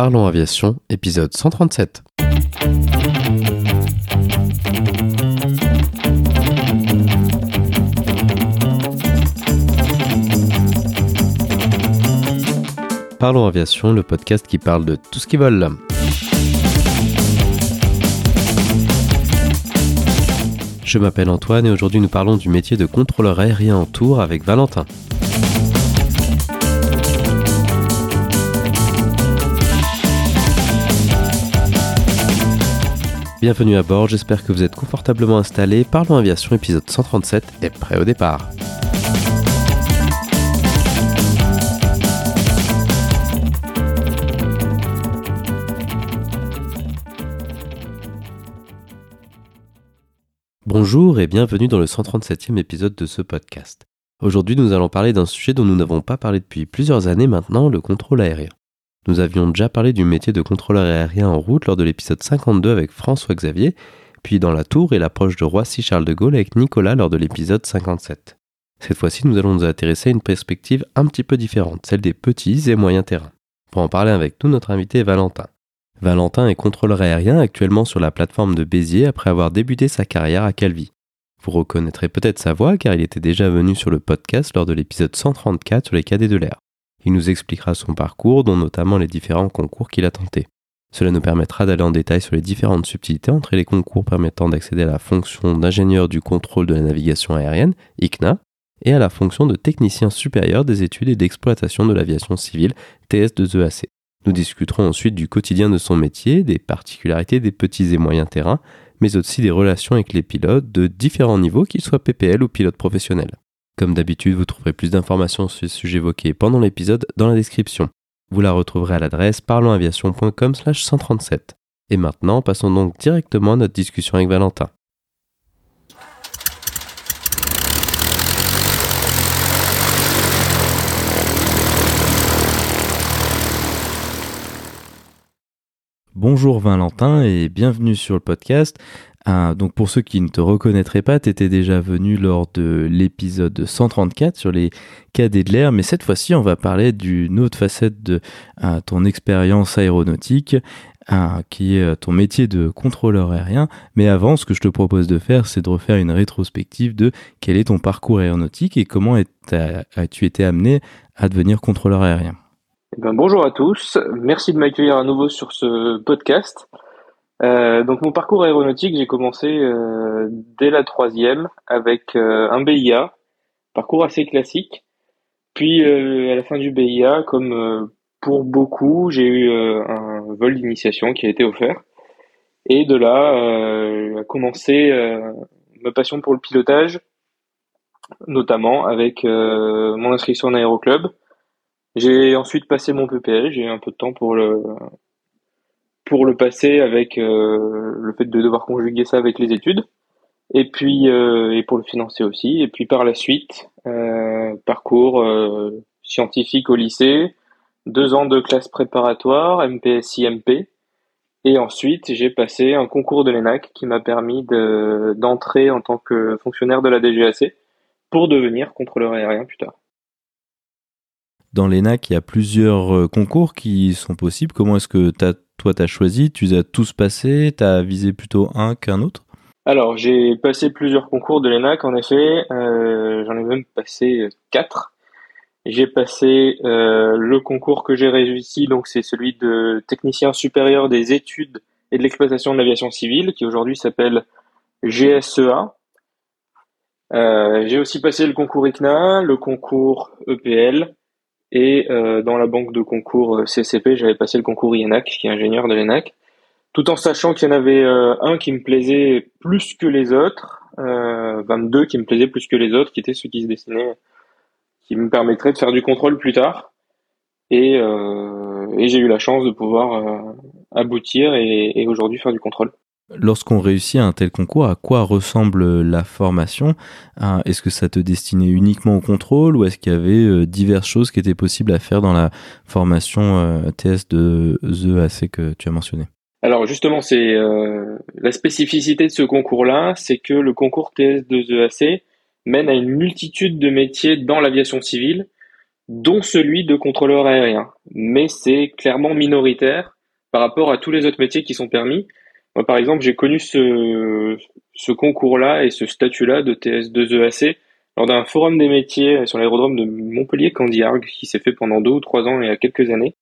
Parlons Aviation, épisode 137. Parlons Aviation, le podcast qui parle de tout ce qui vole. Je m'appelle Antoine et aujourd'hui nous parlons du métier de contrôleur aérien en tour avec Valentin. Bienvenue à bord, j'espère que vous êtes confortablement installés. Parlons Aviation épisode 137 est prêt au départ. Bonjour et bienvenue dans le 137e épisode de ce podcast. Aujourd'hui nous allons parler d'un sujet dont nous n'avons pas parlé depuis plusieurs années maintenant, le contrôle aérien. Nous avions déjà parlé du métier de contrôleur aérien en route lors de l'épisode 52 avec François Xavier, puis dans la tour et l'approche de Roissy-Charles de Gaulle avec Nicolas lors de l'épisode 57. Cette fois-ci, nous allons nous intéresser à une perspective un petit peu différente, celle des petits et moyens terrains. Pour en parler avec nous, notre invité Valentin. Valentin est contrôleur aérien actuellement sur la plateforme de Béziers après avoir débuté sa carrière à Calvi. Vous reconnaîtrez peut-être sa voix car il était déjà venu sur le podcast lors de l'épisode 134 sur les cadets de l'air. Il nous expliquera son parcours, dont notamment les différents concours qu'il a tentés. Cela nous permettra d'aller en détail sur les différentes subtilités entre les concours permettant d'accéder à la fonction d'ingénieur du contrôle de la navigation aérienne, ICNA, et à la fonction de technicien supérieur des études et d'exploitation de l'aviation civile, TS2EAC. Nous discuterons ensuite du quotidien de son métier, des particularités des petits et moyens terrains, mais aussi des relations avec les pilotes de différents niveaux, qu'ils soient PPL ou pilotes professionnels. Comme d'habitude, vous trouverez plus d'informations sur les sujets évoqués pendant l'épisode dans la description. Vous la retrouverez à l'adresse parlonsaviation.com 137. Et maintenant, passons donc directement à notre discussion avec Valentin. Bonjour Valentin et bienvenue sur le podcast. Ah, donc pour ceux qui ne te reconnaîtraient pas, tu étais déjà venu lors de l'épisode 134 sur les cadets de l'air, mais cette fois-ci on va parler d'une autre facette de ah, ton expérience aéronautique, ah, qui est ton métier de contrôleur aérien. Mais avant, ce que je te propose de faire, c'est de refaire une rétrospective de quel est ton parcours aéronautique et comment as-tu été amené à devenir contrôleur aérien. Eh ben, bonjour à tous, merci de m'accueillir à nouveau sur ce podcast. Euh, donc mon parcours aéronautique, j'ai commencé euh, dès la troisième avec euh, un BIA, parcours assez classique. Puis à la fin du BIA, comme pour beaucoup, j'ai eu un vol d'initiation qui a été offert. Et de là a commencé ma passion pour le pilotage, notamment avec mon inscription en aéroclub. J'ai ensuite passé mon PPL, j'ai eu un peu de temps pour le pour le passer avec euh, le fait de devoir conjuguer ça avec les études. Et puis euh, et pour le financer aussi. Et puis par la suite euh, parcours scientifique au lycée deux ans de classe préparatoire MPSI MP et ensuite j'ai passé un concours de l'ENAC qui m'a permis d'entrer en tant que fonctionnaire de la DGAC pour devenir contrôleur aérien plus tard. Dans l'ENAC, il y a plusieurs concours qui sont possibles. Comment est-ce que tu as toi, tu as choisi, tu as tous passé, tu as visé plutôt un qu'un autre? Alors, j'ai passé plusieurs concours de l'ENAC, en effet. Euh, j'en ai même passé quatre. J'ai passé euh, le concours que j'ai réussi, donc c'est celui de technicien supérieur des études et de l'exploitation de l'aviation civile, qui aujourd'hui s'appelle GSEA. Euh, j'ai aussi passé le concours ICNA, le concours EPL, et euh, dans la banque de concours euh, CCP, j'avais passé le concours IENAC, qui est ingénieur de l'ENAC, tout en sachant qu'il y en avait euh, un qui me plaisait plus que les autres, euh, 22 qui me plaisaient plus que les autres, qui étaient ceux qui se destinaient, qui me permettraient de faire du contrôle plus tard. Et, et j'ai eu la chance de pouvoir aboutir et, et aujourd'hui faire du contrôle. Lorsqu'on réussit un tel concours, à quoi ressemble la formation? Est-ce que ça te destinait uniquement au contrôle ou est-ce qu'il y avait euh, diverses choses qui étaient possibles à faire dans la formation euh, TS de EAC que tu as mentionné? Alors justement, c'est euh, la spécificité de ce concours-là, c'est que le concours TS de EAC mène à une multitude de métiers dans l'aviation civile, dont celui de contrôleur aérien. Mais c'est clairement minoritaire par rapport à tous les autres métiers qui sont permis. Moi, par exemple, j'ai connu ce, ce concours-là et ce statut-là de TS2EAC lors d'un forum des métiers sur l'aérodrome de Montpellier-Candiargues qui s'est fait pendant deux ou trois ans il y a quelques années.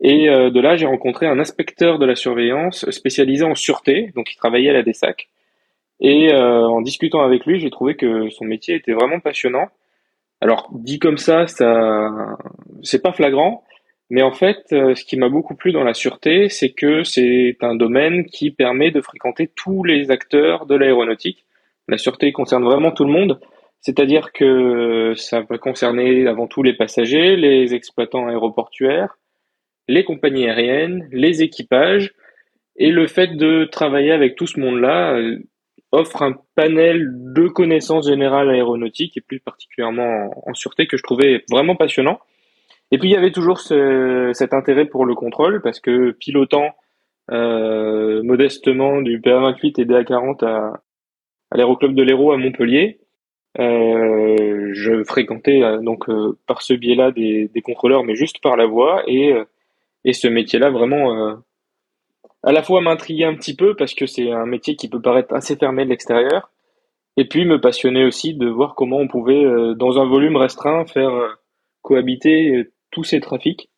Et euh, de là, j'ai rencontré un inspecteur de la surveillance spécialisé en sûreté, donc il travaillait à la DESAC. Et euh, en discutant avec lui, j'ai trouvé que son métier était vraiment passionnant. Alors dit comme ça, ça, c'est pas flagrant, mais en fait, euh, ce qui m'a beaucoup plu dans la sûreté, c'est que c'est un domaine qui permet de fréquenter tous les acteurs de l'aéronautique. La sûreté concerne vraiment tout le monde, c'est-à-dire que ça va concerner avant tout les passagers, les exploitants aéroportuaires, les compagnies aériennes, les équipages, et le fait de travailler avec tout ce monde-là euh, offre un panel de connaissances générales aéronautiques et plus particulièrement en, sûreté que je trouvais vraiment passionnant. Et puis il y avait toujours cet intérêt pour le contrôle parce que pilotant euh, modestement du PA28 et DA40 à, à l'aéroclub de l'Hérault à Montpellier, euh, je fréquentais euh, donc par ce biais-là des, des, contrôleurs, mais juste par la voie et et ce métier-là vraiment à la fois m'intriguer un petit peu parce que c'est un métier qui peut paraître assez fermé de l'extérieur, et puis me passionner aussi de voir comment on pouvait, dans un volume restreint, faire cohabiter tous ces trafics.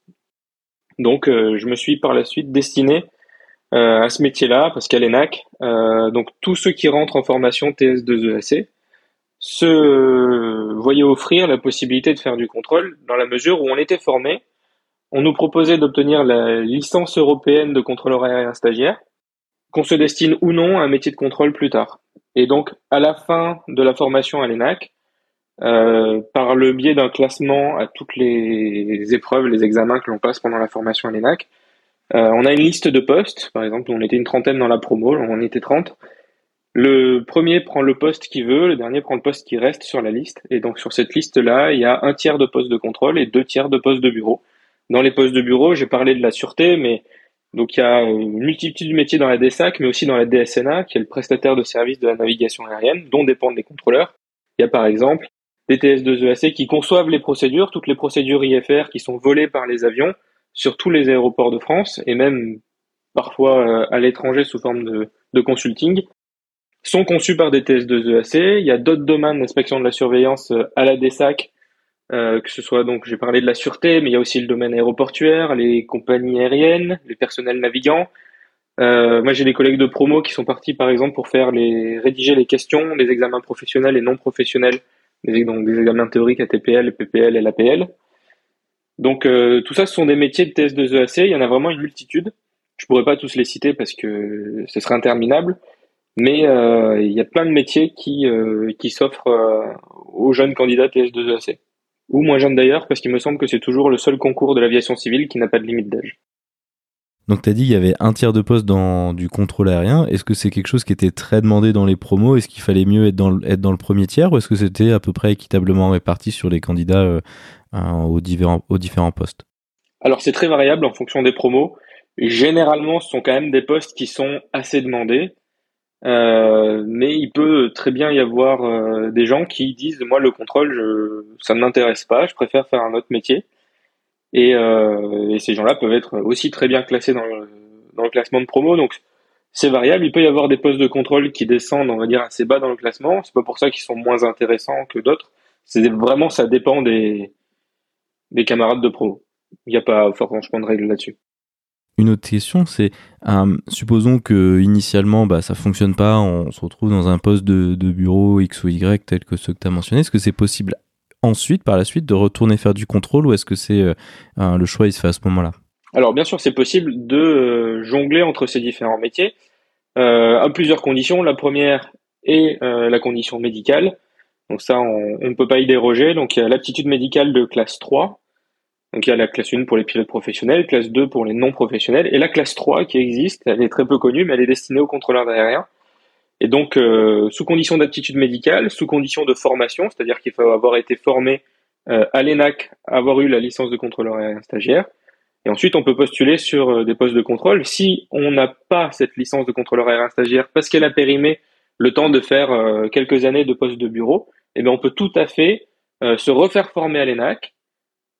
Donc je me suis par la suite destiné à ce métier-là parce qu'à l'ENAC, donc tous ceux qui rentrent en formation TS2EAC se voyaient offrir la possibilité de faire du contrôle dans la mesure où on était formé on nous proposait d'obtenir la licence européenne de contrôleur aérien stagiaire, qu'on se destine ou non à un métier de contrôle plus tard. Et donc, à la fin de la formation à l'ENAC, euh, par le biais d'un classement à toutes les épreuves, les examens que l'on passe pendant la formation à l'ENAC, euh, on a une liste de postes. Par exemple, on était une trentaine dans la promo, on était 30. Le premier prend le poste qu'il veut, le dernier prend le poste qui reste sur la liste. Et donc, sur cette liste-là, il y a un tiers de postes de contrôle et deux tiers de postes de bureau. Dans les postes de bureau, j'ai parlé de la sûreté, mais donc il y a une multitude de métiers dans la DSAC, mais aussi dans la DSNA, qui est le prestataire de services de la navigation aérienne, dont dépendent les contrôleurs. Il y a par exemple TS2EAC qui conçoivent les procédures, toutes les procédures IFR qui sont volées par les avions sur tous les aéroports de France, et même parfois euh, à l'étranger sous forme de, consulting, sont conçues par des TS2EAC. Il y a d'autres domaines d'inspection de la surveillance euh, à la DSAC euh, que ce soit donc j'ai parlé de la sûreté, mais il y a aussi le domaine aéroportuaire, les compagnies aériennes, les personnels navigants. Moi, j'ai des collègues de promo qui sont partis, par exemple, pour faire les rédiger les questions des examens professionnels et non professionnels, donc des examens théoriques ATPL, PPL et l'APL. Donc euh, tout ça, ce sont des métiers de TS2EAC. Il y en a vraiment une multitude. Je pourrais pas tous les citer parce que ce serait interminable, mais il y a plein de métiers qui qui s'offrent aux jeunes candidats TS2EAC ou moins jeune d'ailleurs, parce qu'il me semble que c'est toujours le seul concours de l'aviation civile qui n'a pas de limite d'âge. Donc tu as dit qu'il y avait un tiers de poste dans du contrôle aérien. Est-ce que c'est quelque chose qui était très demandé dans les promos? Est-ce qu'il fallait mieux être dans, le, premier tiers? Ou est-ce que c'était à peu près équitablement réparti sur les candidats euh, aux, différents, aux différents postes? Alors c'est très variable en fonction des promos. Généralement, ce sont quand même des postes qui sont assez demandés. Euh, mais il peut très bien y avoir euh, des gens qui disent moi le contrôle je, ça ne m'intéresse pas, je préfère faire un autre métier. Et, euh, et ces gens-là peuvent être aussi très bien classés dans le, classement de promo. Donc c'est variable. Il peut y avoir des postes de contrôle qui descendent, on va dire, assez bas dans le classement. C'est pas pour ça qu'ils sont moins intéressants que d'autres. C'est vraiment ça dépend des des camarades de promo. Il n'y a pas franchement de règles là-dessus. Une autre question, c'est euh, supposons que initialement bah, ça fonctionne pas, on se retrouve dans un poste de, bureau X ou Y tel que ceux que tu as mentionné. Est-ce que c'est possible ensuite, par la suite, de retourner faire du contrôle ou est-ce que c'est euh, le choix il se fait à ce moment-là? Alors bien sûr, c'est possible de euh, jongler entre ces différents métiers à plusieurs conditions. La première est la condition médicale. Donc ça, on ne peut pas y déroger. Donc il y a l'aptitude médicale de classe 3 donc il y a la classe 1 pour les pilotes professionnels, classe 2 pour les non professionnels, et la classe 3 qui existe, elle est très peu connue, mais elle est destinée aux contrôleurs aériens. Et donc, euh, sous condition d'aptitude médicale, sous condition de formation, c'est-à-dire qu'il faut avoir été formé euh, à l'ENAC, avoir eu la licence de contrôleur aérien stagiaire, et ensuite on peut postuler sur euh, des postes de contrôle. Si on n'a pas cette licence de contrôleur aérien stagiaire parce qu'elle a périmé le temps de faire quelques années de poste de bureau, eh on peut tout à fait se refaire former à l'ENAC,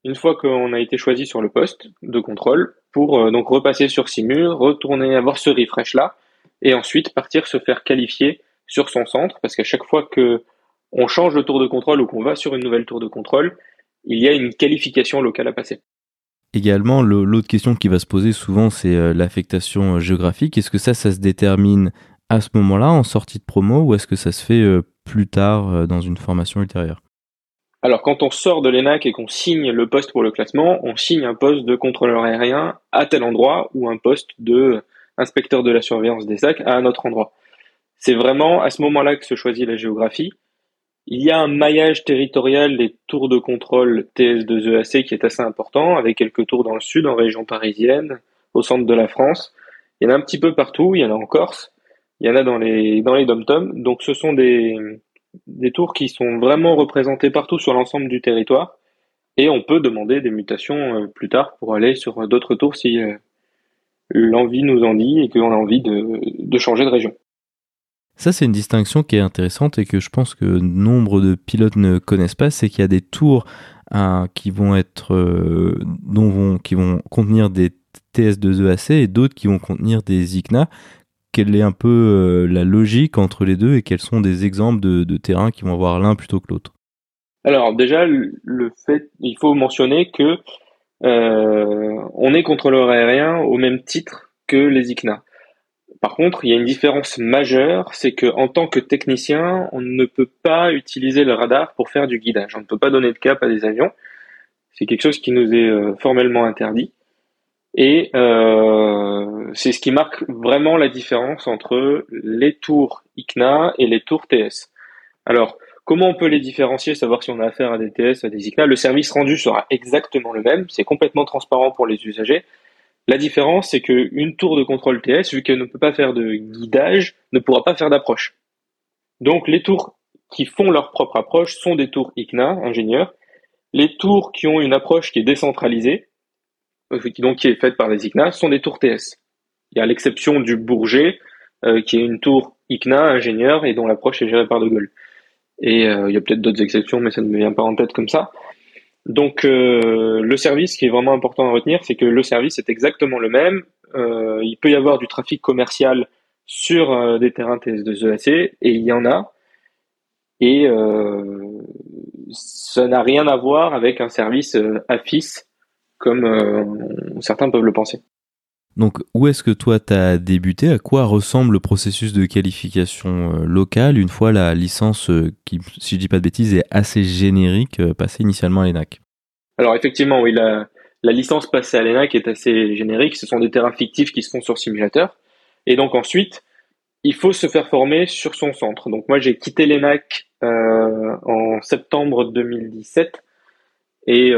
une fois qu'on a été choisi sur le poste de contrôle, pour donc repasser sur Simur, retourner avoir ce refresh là, et ensuite partir se faire qualifier sur son centre, parce qu'à chaque fois que on change de tour de contrôle ou qu'on va sur une nouvelle tour de contrôle, il y a une qualification locale à passer. Également, l'autre question qui va se poser souvent, c'est euh, l'affectation euh, géographique. Est-ce que ça, ça se détermine à ce moment-là, en sortie de promo, ou est-ce que ça se fait plus tard dans une formation ultérieure? Alors, quand on sort de l'ENAC et qu'on signe le poste pour le classement, on signe un poste de contrôleur aérien à tel endroit ou un poste de inspecteur de la surveillance des sacs à un autre endroit. C'est vraiment à ce moment-là que se choisit la géographie. Il y a un maillage territorial des tours de contrôle TS2EAC qui est assez important, avec quelques tours dans le sud, en région parisienne, au centre de la France. Il y en a un petit peu partout, il y en a en Corse, il y en a dans les, dans Donc ce sont des, des tours qui sont vraiment représentés partout sur l'ensemble du territoire. Et on peut demander des mutations euh, plus tard pour aller sur d'autres tours si euh, l'envie nous en dit et qu'on a envie de, changer de région. Ça, c'est une distinction qui est intéressante et que je pense que nombre de pilotes ne connaissent pas, c'est qu'il y a des tours hein, qui vont être, euh, dont vont, qui vont contenir des TS2EAC et d'autres qui vont contenir des ICNA quelle est un peu euh, la logique entre les deux et quels sont des exemples de, de terrains qui vont avoir l'un plutôt que l'autre? Alors déjà, le fait, il faut mentionner que on est contrôleur aérien au même titre que les ICNA. Par contre, il y a une différence majeure, c'est que en tant que technicien, on ne peut pas utiliser le radar pour faire du guidage. On ne peut pas donner de cap à des avions. C'est quelque chose qui nous est euh, formellement interdit. Et euh, c'est ce qui marque vraiment la différence entre les tours ICNA et les tours TS. Alors, comment on peut les différencier, savoir si on a affaire à des TS, à des ICNA Le service rendu sera exactement le même, c'est complètement transparent pour les usagers. La différence, c'est qu'une tour de contrôle TS, vu qu'elle ne peut pas faire de guidage, ne pourra pas faire d'approche. Donc, les tours qui font leur propre approche sont des tours ICNA, ingénieurs. Les tours qui ont une approche qui est décentralisée, euh, donc qui est faite par les ICNA, sont des tours TS. Il y a l'exception du Bourget, euh, qui est une tour ICNA ingénieur et dont l'approche est gérée par De Gaulle. Et euh, il y a peut-être d'autres exceptions, mais ça ne me vient pas en tête comme ça. Donc le service, qui est vraiment important à retenir, c'est que le service est exactement le même. il peut y avoir du trafic commercial sur des terrains TS2EAC, et il y en a. Et ça n'a rien à voir avec un service AFIS comme euh, certains peuvent le penser. Donc, où est-ce que toi tu as débuté? À quoi ressemble le processus de qualification euh, locale une fois la licence, euh, qui, si je dis pas de bêtises, est assez générique, passée initialement à l'ENAC? Alors, effectivement, oui, la, licence passée à l'ENAC est assez générique. Ce sont des terrains fictifs qui se font sur simulateur. Et donc, ensuite, il faut se faire former sur son centre. Donc, moi, j'ai quitté l'ENAC en septembre 2017 et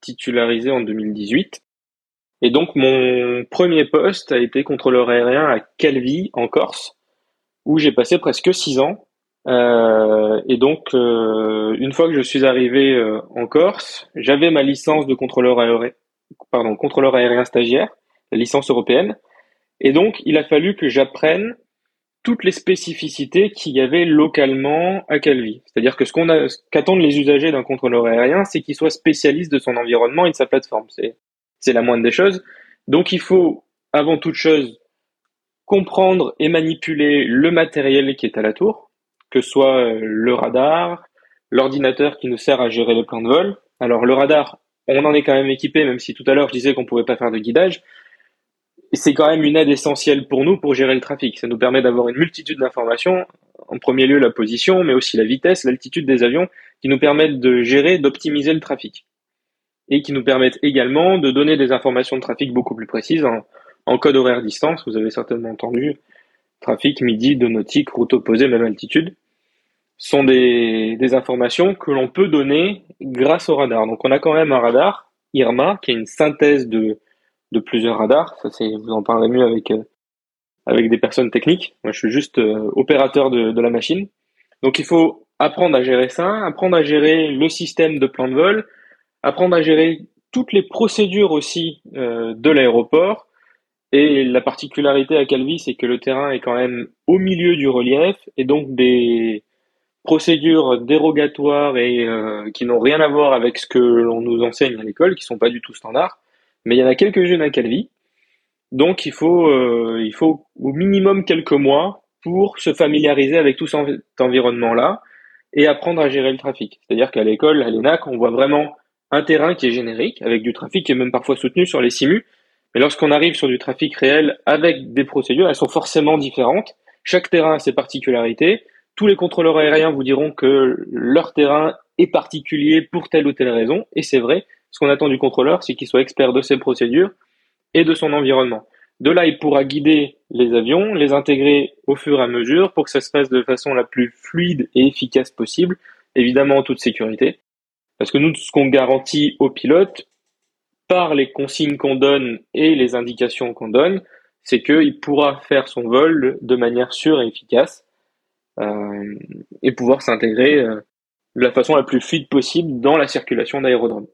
titularisé en 2018. Et donc mon premier poste a été contrôleur aérien à Calvi en Corse, où j'ai passé presque six ans. Euh, et donc euh, une fois que je suis arrivé euh, en Corse, j'avais ma licence de contrôleur aérien, pardon, contrôleur aérien stagiaire, la licence européenne. Et donc il a fallu que j'apprenne toutes les spécificités qu'il y avait localement à Calvi. C'est-à-dire que ce qu'on a, qu'attendent les usagers d'un contrôleur aérien, c'est qu'il soit spécialiste de son environnement et de sa plateforme. C'est la moindre des choses. Donc il faut, avant toute chose, comprendre et manipuler le matériel qui est à la tour, que ce soit euh, le radar, l'ordinateur qui nous sert à gérer les plans de vol. Alors le radar, on en est quand même équipé, même si tout à l'heure je disais qu'on pouvait pas faire de guidage c'est quand même une aide essentielle pour nous pour gérer le trafic. Ça nous permet d'avoir une multitude d'informations. En premier lieu, la position, mais aussi la vitesse, l'altitude des avions, qui nous permettent de gérer, d'optimiser le trafic. Et qui nous permettent également de donner des informations de trafic beaucoup plus précises en, code horaire distance. Vous avez certainement entendu trafic, midi, de nautique, route opposée, même altitude. sont des, des informations que l'on peut donner grâce au radar. Donc on a quand même un radar, IRMA, qui est une synthèse de de plusieurs radars. Ça, c'est, vous en parlerez mieux avec, euh, avec des personnes techniques. Moi, je suis juste euh, opérateur de, de la machine. Donc, il faut apprendre à gérer ça, apprendre à gérer le système de plan de vol, apprendre à gérer toutes les procédures aussi euh, de l'aéroport. Et la particularité à Calvi, c'est que le terrain est quand même au milieu du relief et donc des procédures dérogatoires et qui n'ont rien à voir avec ce que l'on nous enseigne à l'école, qui sont pas du tout standards. Mais il y en a quelques-unes à Calvi. Donc il faut, il faut au minimum quelques mois pour se familiariser avec tout cet environnement-là et apprendre à gérer le trafic. C'est-à-dire qu'à l'école, à l'ENAC, on voit vraiment un terrain qui est générique, avec du trafic qui est même parfois soutenu sur les simus. Mais lorsqu'on arrive sur du trafic réel avec des procédures, elles sont forcément différentes. Chaque terrain a ses particularités. Tous les contrôleurs aériens vous diront que leur terrain est particulier pour telle ou telle raison. Et c'est vrai. Ce qu'on attend du contrôleur, c'est qu'il soit expert de ses procédures et de son environnement. De là, il pourra guider les avions, les intégrer au fur et à mesure pour que ça se passe de façon la plus fluide et efficace possible, évidemment en toute sécurité. Parce que nous, ce qu'on garantit aux pilotes, par les consignes qu'on donne et les indications qu'on donne, c'est qu'il pourra faire son vol de manière sûre et efficace euh, et pouvoir s'intégrer euh, de la façon la plus fluide possible dans la circulation d'aérodrome.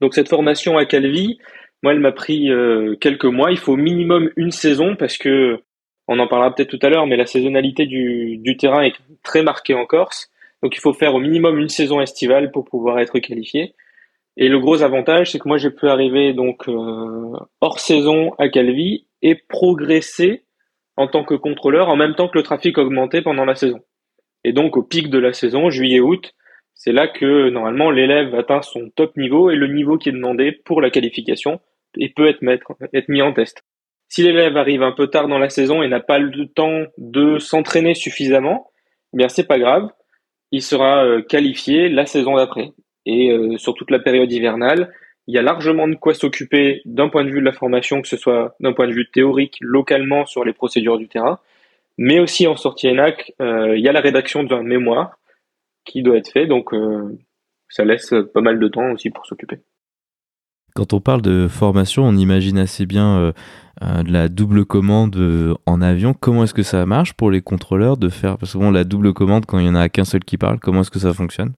Donc cette formation à Calvi, moi, elle m'a pris euh, quelques mois. Il faut au minimum une saison parce que, on en parlera peut-être tout à l'heure, mais la saisonnalité du, du terrain est très marquée en Corse. Donc, il faut faire au minimum une saison estivale pour pouvoir être qualifié. Et le gros avantage, c'est que moi, j'ai pu arriver donc euh, hors saison à Calvi et progresser en tant que contrôleur en même temps que le trafic augmentait pendant la saison. Et donc, au pic de la saison, juillet-août, c'est là que normalement l'élève atteint son top niveau et le niveau qui est demandé pour la qualification et peut être, mis en test. Si l'élève arrive un peu tard dans la saison et n'a pas le temps de s'entraîner suffisamment, eh bien c'est pas grave, il sera euh, qualifié la saison d'après. Et euh, sur toute la période hivernale, il y a largement de quoi s'occuper d'un point de vue de la formation, que ce soit d'un point de vue théorique, localement sur les procédures du terrain, mais aussi en sortie ENAC, euh, il y a la rédaction d'un mémoire qui doit être fait. Donc, ça laisse pas mal de temps aussi pour s'occuper. Quand on parle de formation, on imagine assez bien euh, euh, de la double commande en avion. Comment est-ce que ça marche pour les contrôleurs de faire Parce que bon, la double commande, quand il y en a qu'un seul qui parle, comment est-ce que ça fonctionne?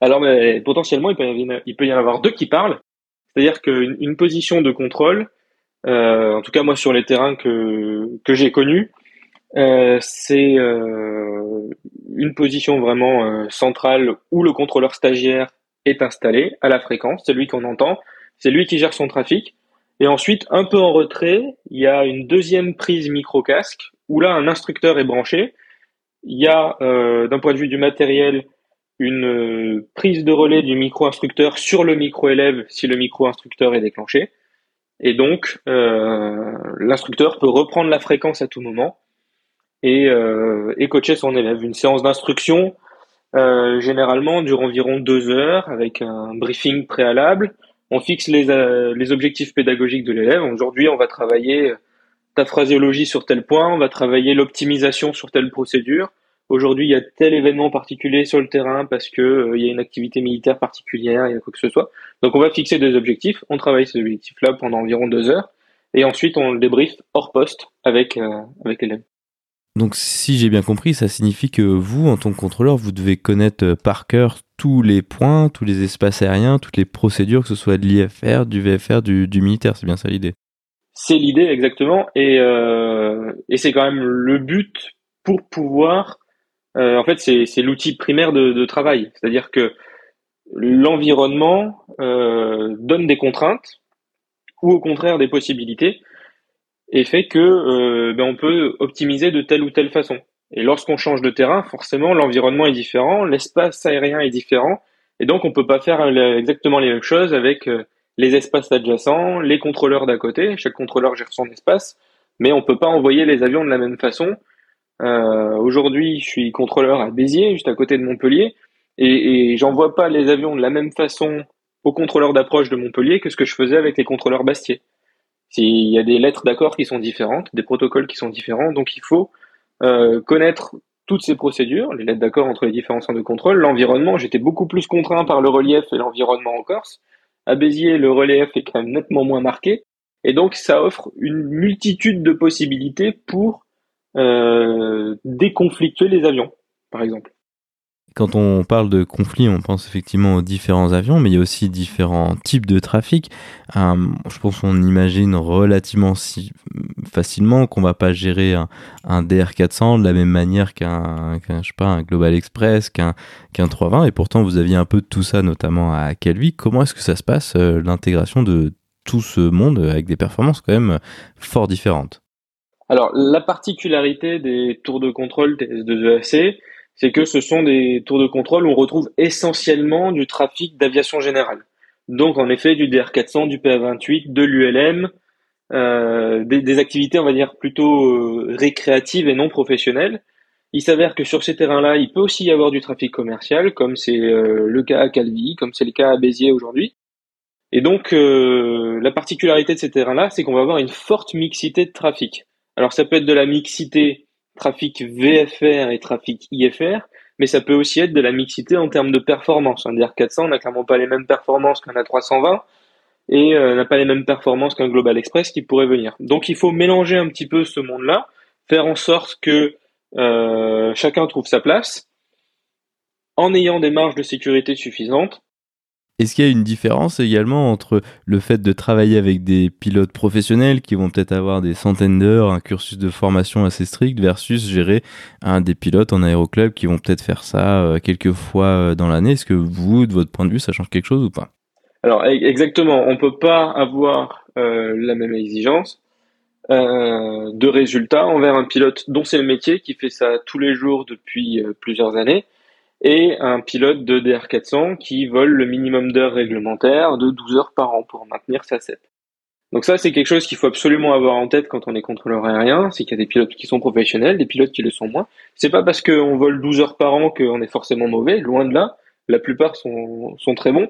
Alors, mais, potentiellement, il peut, y en avoir deux qui parlent. C'est-à-dire qu'une une position de contrôle, en tout cas moi sur les terrains que, que j'ai connus, euh, c'est euh, une position vraiment euh, centrale où le contrôleur stagiaire est installé à la fréquence, c'est lui qu'on entend, c'est lui qui gère son trafic. Et ensuite, un peu en retrait, il y a une deuxième prise micro-casque où là, un instructeur est branché. Il y a, d'un point de vue du matériel, une prise de relais du micro-instructeur sur le micro-élève si le micro-instructeur est déclenché. Et donc, l'instructeur peut reprendre la fréquence à tout moment et, euh, coacher son élève. Une séance d'instruction, euh, généralement, dure environ deux heures avec un briefing préalable. On fixe les, euh, les objectifs pédagogiques de l'élève. Aujourd'hui, on va travailler ta phraséologie sur tel point, on va travailler l'optimisation sur telle procédure. Aujourd'hui, il y a tel événement particulier sur le terrain parce que euh, il y a une activité militaire particulière, il y a quoi que ce soit. Donc, on va fixer des objectifs. On travaille ces objectifs-là pendant environ deux heures, et ensuite on le débrief hors poste avec euh, avec l'élève. Donc si j'ai bien compris, ça signifie que vous, en tant que contrôleur, vous devez connaître euh, par cœur tous les points, tous les espaces aériens, toutes les procédures, que ce soit de l'IFR, du VFR, du, militaire, c'est bien ça l'idée? C'est l'idée exactement, et, euh, et c'est quand même le but pour pouvoir... Euh, en fait, c'est l'outil primaire de, de travail, c'est-à-dire que l'environnement euh, donne des contraintes ou au contraire des possibilités et fait que euh, ben on peut optimiser de telle ou telle façon. Et lorsqu'on change de terrain, forcément, l'environnement est différent, l'espace aérien est différent, et donc on peut pas faire exactement les mêmes choses avec euh, les espaces adjacents, les contrôleurs d'à côté. Chaque contrôleur gère son espace, mais on peut pas envoyer les avions de la même façon. Euh, Aujourd'hui, je suis contrôleur à Béziers, juste à côté de Montpellier, et, et j'envoie pas les avions de la même façon aux contrôleurs d'approche de Montpellier que ce que je faisais avec les contrôleurs Bastier. Il y a des lettres d'accord qui sont différentes, des protocoles qui sont différents, donc il faut euh, connaître toutes ces procédures, les lettres d'accord entre les différents centres de contrôle, l'environnement. J'étais beaucoup plus contraint par le relief et l'environnement en Corse. À Béziers, le relief est quand même nettement moins marqué, et donc ça offre une multitude de possibilités pour euh, déconflictuer les avions, par exemple. Quand on parle de conflit, on pense effectivement aux différents avions, mais il y a aussi différents types de trafic. Je pense qu'on imagine relativement si facilement, qu'on va pas gérer un, DR400 de la même manière qu'un, sais pas, un Global Express, qu'un, qu'un 320. Et pourtant, vous aviez un peu de tout ça, notamment à Calvi. Comment est-ce que ça se passe, euh, l'intégration de tout ce monde avec des performances quand même fort différentes? Alors, la particularité des tours de contrôle TS2 EAC, c'est que ce sont des tours de contrôle où on retrouve essentiellement du trafic d'aviation générale. Donc en effet du DR400, du PA28, de l'ULM, euh, des, activités on va dire plutôt euh, récréatives et non professionnelles. Il s'avère que sur ces terrains-là, il peut aussi y avoir du trafic commercial, comme c'est euh, le cas à Calvi, comme c'est le cas à Béziers aujourd'hui. Et donc la particularité de ces terrains-là, c'est qu'on va avoir une forte mixité de trafic. Alors ça peut être de la mixité trafic VFR et trafic IFR, mais ça peut aussi être de la mixité en termes de performance. Un DR400 n'a clairement pas les mêmes performances qu'un A320 et euh, n'a pas les mêmes performances qu'un Global Express qui pourrait venir. Donc il faut mélanger un petit peu ce monde-là, faire en sorte que euh, chacun trouve sa place en ayant des marges de sécurité suffisantes est-ce qu'il y a une différence également entre le fait de travailler avec des pilotes professionnels qui vont peut-être avoir des centaines d'heures, un cursus de formation assez strict, versus gérer des pilotes en aéroclub qui vont peut-être faire ça euh, quelques fois euh, dans l'année? Est-ce que vous, de votre point de vue, ça change quelque chose ou pas? Alors e-, exactement, on peut pas avoir euh, la même exigence de résultats envers un pilote dont c'est le métier, qui fait ça tous les jours depuis plusieurs années et un pilote de DR400 qui vole le minimum d'heures réglementaires de 12 heures par an pour maintenir sa CEP. Donc ça, c'est quelque chose qu'il faut absolument avoir en tête quand on est contrôleur aérien, c'est qu'il y a des pilotes qui sont professionnels, des pilotes qui le sont moins. C'est pas parce qu'on vole 12 heures par an qu'on est forcément mauvais, loin de là. La plupart sont, sont très bons.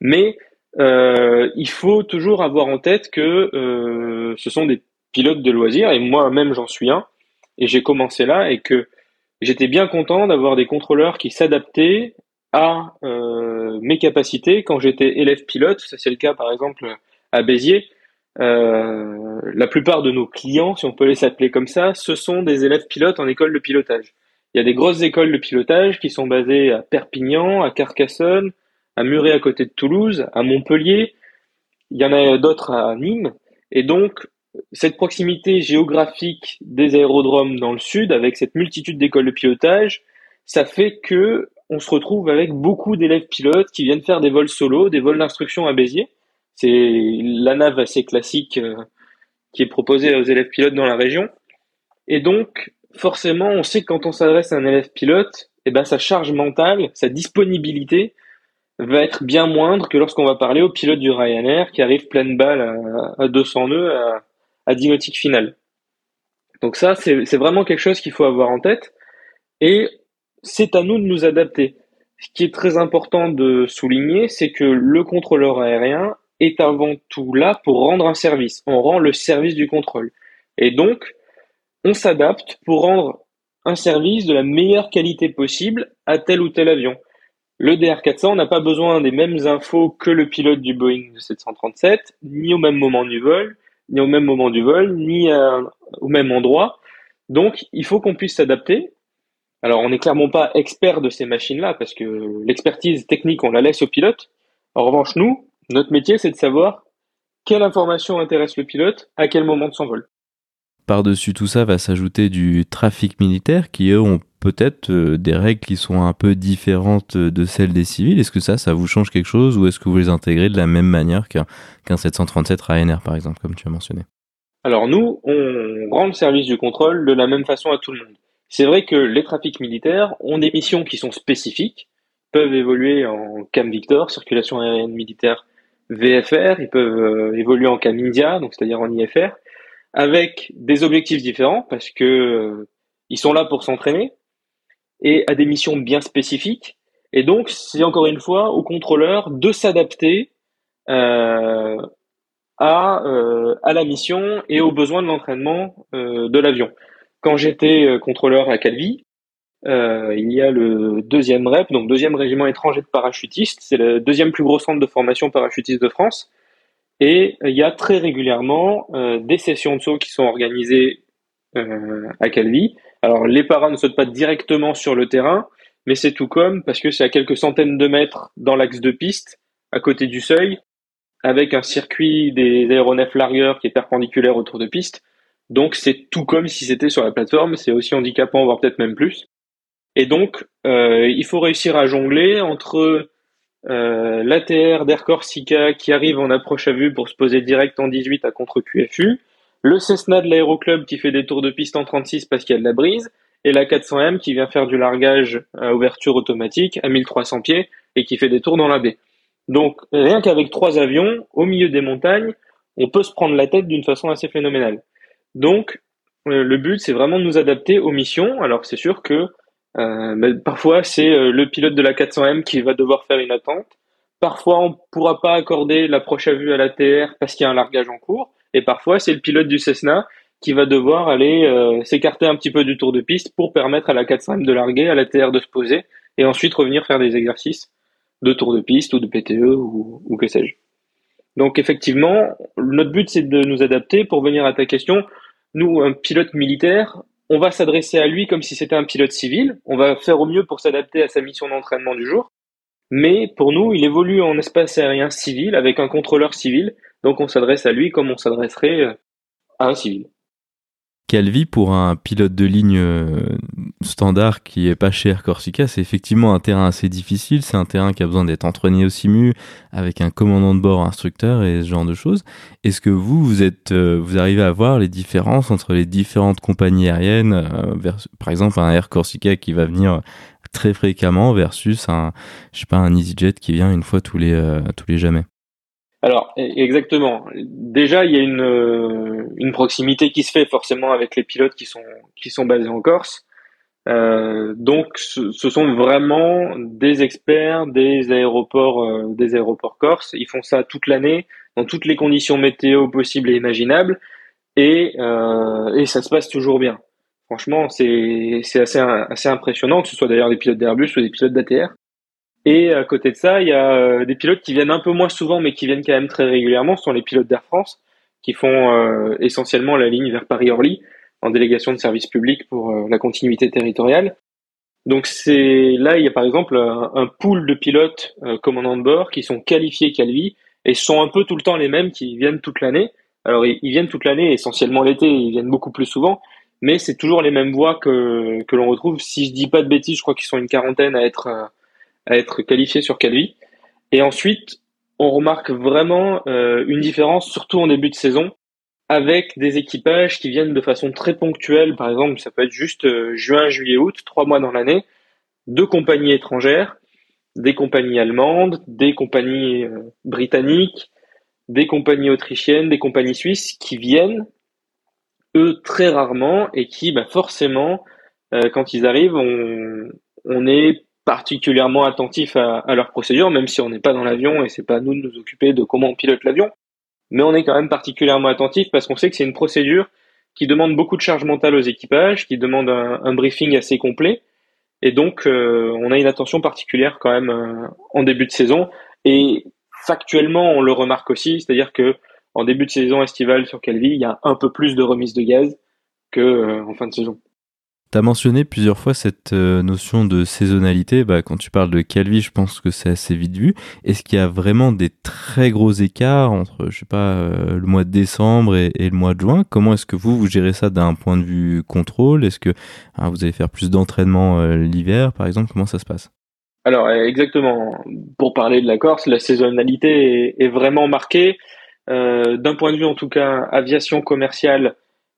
Mais euh, il faut toujours avoir en tête que euh, ce sont des pilotes de loisirs, et moi-même j'en suis un, et j'ai commencé là, et que j'étais bien content d'avoir des contrôleurs qui s'adaptaient à euh, mes capacités quand j'étais élève pilote. Ça c'est le cas par exemple à Béziers. Euh, la plupart de nos clients, si on peut les appeler comme ça, ce sont des élèves pilotes en école de pilotage. Il y a des grosses écoles de pilotage qui sont basées à Perpignan, à Carcassonne, à Muret à côté de Toulouse, à Montpellier. Il y en a d'autres à Nîmes. Et donc, cette proximité géographique des aérodromes dans le sud, avec cette multitude d'écoles de pilotage, ça fait que on se retrouve avec beaucoup d'élèves pilotes qui viennent faire des vols solo, des vols d'instruction à Béziers. C'est la nave assez classique euh, qui est proposée aux élèves pilotes dans la région. Et donc, forcément, on sait que quand on s'adresse à un élève pilote, eh ben, sa charge mentale, sa disponibilité va être bien moindre que lorsqu'on va parler au pilote du Ryanair qui arrive pleine balle à, à 200 nœuds à nautique finale. Donc ça, c'est vraiment quelque chose qu'il faut avoir en tête. Et c'est à nous de nous adapter. Ce qui est très important de souligner, c'est que le contrôleur aérien est avant tout là pour rendre un service. On rend le service du contrôle. Et donc, on s'adapte pour rendre un service de la meilleure qualité possible à tel ou tel avion. Le DR400 n'a pas besoin des mêmes infos que le pilote du Boeing 737, ni au même moment du vol, ni au même moment du vol, ni au même endroit. Donc, il faut qu'on puisse s'adapter. Alors, on n'est clairement pas expert de ces machines-là parce que l'expertise technique, on la laisse au pilote. En revanche, nous, notre métier, c'est de savoir quelle information intéresse le pilote à quel moment de son vol. Par-dessus tout ça va s'ajouter du trafic militaire qui, eux, ont peut-être euh, des règles qui sont un peu différentes de celles des civils. Est-ce que ça, ça vous change quelque chose ou est-ce que vous les intégrez de la même manière qu'un 737 Ryanair, par exemple, comme tu as mentionné? Alors nous, on rend le service du contrôle de la même façon à tout le monde. C'est vrai que les trafics militaires ont des missions qui sont spécifiques, peuvent évoluer en CAM Victor, circulation aérienne militaire VFR, ils peuvent euh, évoluer en CAM India, donc c'est-à-dire en IFR, avec des objectifs différents parce que euh, ils sont là pour s'entraîner et à des missions bien spécifiques. Et donc, c'est encore une fois au contrôleur de s'adapter euh, à, euh, à la mission et aux besoins de l'entraînement de l'avion. Quand j'étais contrôleur à Calvi, il y a le deuxième REP, donc deuxième régiment étranger de parachutistes. C'est le deuxième plus gros centre de formation parachutiste de France. Et il y a très régulièrement euh, des sessions de saut qui sont organisées euh, à Calvi. Alors les paras ne sautent pas directement sur le terrain, mais c'est tout comme parce que c'est à quelques centaines de mètres dans l'axe de piste, à côté du seuil, avec un circuit des aéronefs largueurs qui est perpendiculaire autour de piste. Donc c'est tout comme si c'était sur la plateforme, c'est aussi handicapant, voire peut-être même plus. Et donc euh, il faut réussir à jongler entre euh, l'ATR d'Air Corsica qui arrive en approche à vue pour se poser direct en 18 à contre QFU, le Cessna de l'aéroclub qui fait des tours de piste en 36 parce qu'il y a de la brise, et la 400M qui vient faire du largage à ouverture automatique à 1300 pieds et qui fait des tours dans la baie. Donc rien qu'avec trois avions au milieu des montagnes, on peut se prendre la tête d'une façon assez phénoménale. Donc euh, le but c'est vraiment de nous adapter aux missions. Alors c'est sûr que euh, parfois c'est euh, le pilote de la 400M qui va devoir faire une attente. Parfois on pourra pas accorder l'approche à vue à la TR parce qu'il y a un largage en cours. Et parfois c'est le pilote du Cessna qui va devoir aller euh, s'écarter un petit peu du tour de piste pour permettre à la 400M de larguer, à la TR de se poser et ensuite revenir faire des exercices de tour de piste ou de PTE ou, ou que sais-je. Donc effectivement, notre but c'est de nous adapter pour venir à ta question. Nous, un pilote militaire, on va s'adresser à lui comme si c'était un pilote civil. On va faire au mieux pour s'adapter à sa mission d'entraînement du jour. Mais pour nous, il évolue en espace aérien civil avec un contrôleur civil. Donc on s'adresse à lui comme on s'adresserait à un civil. Vie pour un pilote de ligne euh, standard qui est pas cher Corsica C'est effectivement un terrain assez difficile. C'est un terrain qui a besoin d'être entraîné au simu avec un commandant de bord, instructeur et ce genre de choses. Est-ce que vous, vous êtes, euh, vous arrivez à voir les différences entre les différentes compagnies aériennes, euh, par exemple un Air Corsica qui va venir très fréquemment versus un, je sais pas, un EasyJet qui vient une fois tous les tous les jamais? Alors e-, exactement. Déjà, il y a une, euh, une proximité qui se fait forcément avec les pilotes qui sont qui sont basés en Corse. Euh, donc, ce, sont vraiment des experts des aéroports euh, des aéroports corse. Ils font ça toute l'année dans toutes les conditions météo possibles et imaginables, et et ça se passe toujours bien. Franchement, c'est c'est assez assez impressionnant que ce soit d'ailleurs des pilotes d'Airbus ou des pilotes d'ATR. Et à côté de ça, il y a euh, des pilotes qui viennent un peu moins souvent, mais qui viennent quand même très régulièrement. Ce sont les pilotes d'Air France, qui font euh, essentiellement la ligne vers Paris-Orly, en délégation de service public pour euh, la continuité territoriale. Donc c'est là, il y a par exemple un, pool de pilotes commandants de bord qui sont qualifiés Calvi et sont un peu tout le temps les mêmes qui viennent toute l'année. Alors ils, viennent toute l'année, essentiellement l'été, ils viennent beaucoup plus souvent, mais c'est toujours les mêmes voies que, que l'on retrouve. Si je dis pas de bêtises, je crois qu'ils sont une quarantaine à être à être qualifié sur Calvi. Et ensuite, on remarque vraiment euh, une différence, surtout en début de saison, avec des équipages qui viennent de façon très ponctuelle. Par exemple, ça peut être juste euh, juin, juillet, août, trois mois dans l'année, de compagnies étrangères, des compagnies allemandes, des compagnies euh, britanniques, des compagnies autrichiennes, des compagnies suisses qui viennent, eux, très rarement, et qui, bah, forcément, quand ils arrivent, on, on est particulièrement attentif à, à leur procédure, même si on n'est pas dans l'avion et c'est pas nous de nous occuper de comment on pilote l'avion. Mais on est quand même particulièrement attentif parce qu'on sait que c'est une procédure qui demande beaucoup de charge mentale aux équipages, qui demande un, briefing assez complet. Et donc, euh, on a une attention particulière quand même euh, en début de saison. Et factuellement, on le remarque aussi, c'est-à-dire que en début de saison estivale sur Calvi, il y a un peu plus de remise de gaz que euh, en fin de saison. Tu as mentionné plusieurs fois cette euh, notion de saisonnalité. Bah, quand tu parles de Calvi, je pense que c'est assez vite vu. Est-ce qu'il y a vraiment des très gros écarts entre, je sais pas, euh, le mois de décembre et, le mois de juin? Comment est-ce que vous, vous gérez ça d'un point de vue contrôle? Est-ce que hein, vous allez faire plus d'entraînement euh, l'hiver, par exemple? Comment ça se passe? Alors, exactement. Pour parler de la Corse, la saisonnalité est vraiment marquée. d'un point de vue, en tout cas, aviation commerciale,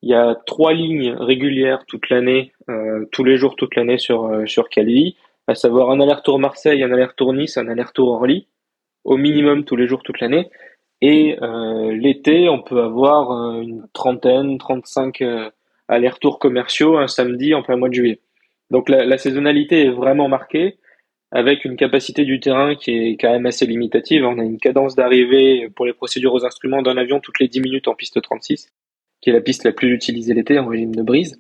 il y a trois lignes régulières toute l'année, euh, tous les jours toute l'année sur euh, sur Calvi, à savoir un aller-retour Marseille, un aller-retour Nice, un aller-retour Orly, au minimum tous les jours toute l'année. Et euh, l'été, on peut avoir une trentaine, 35 allers-retours commerciaux un samedi en plein mois de juillet. Donc la, saisonnalité est vraiment marquée, avec une capacité du terrain qui est quand même assez limitative. On a une cadence d'arrivée pour les procédures aux instruments d'un avion toutes les 10 minutes en piste 36 qui est la piste la plus utilisée l'été en régime de brise.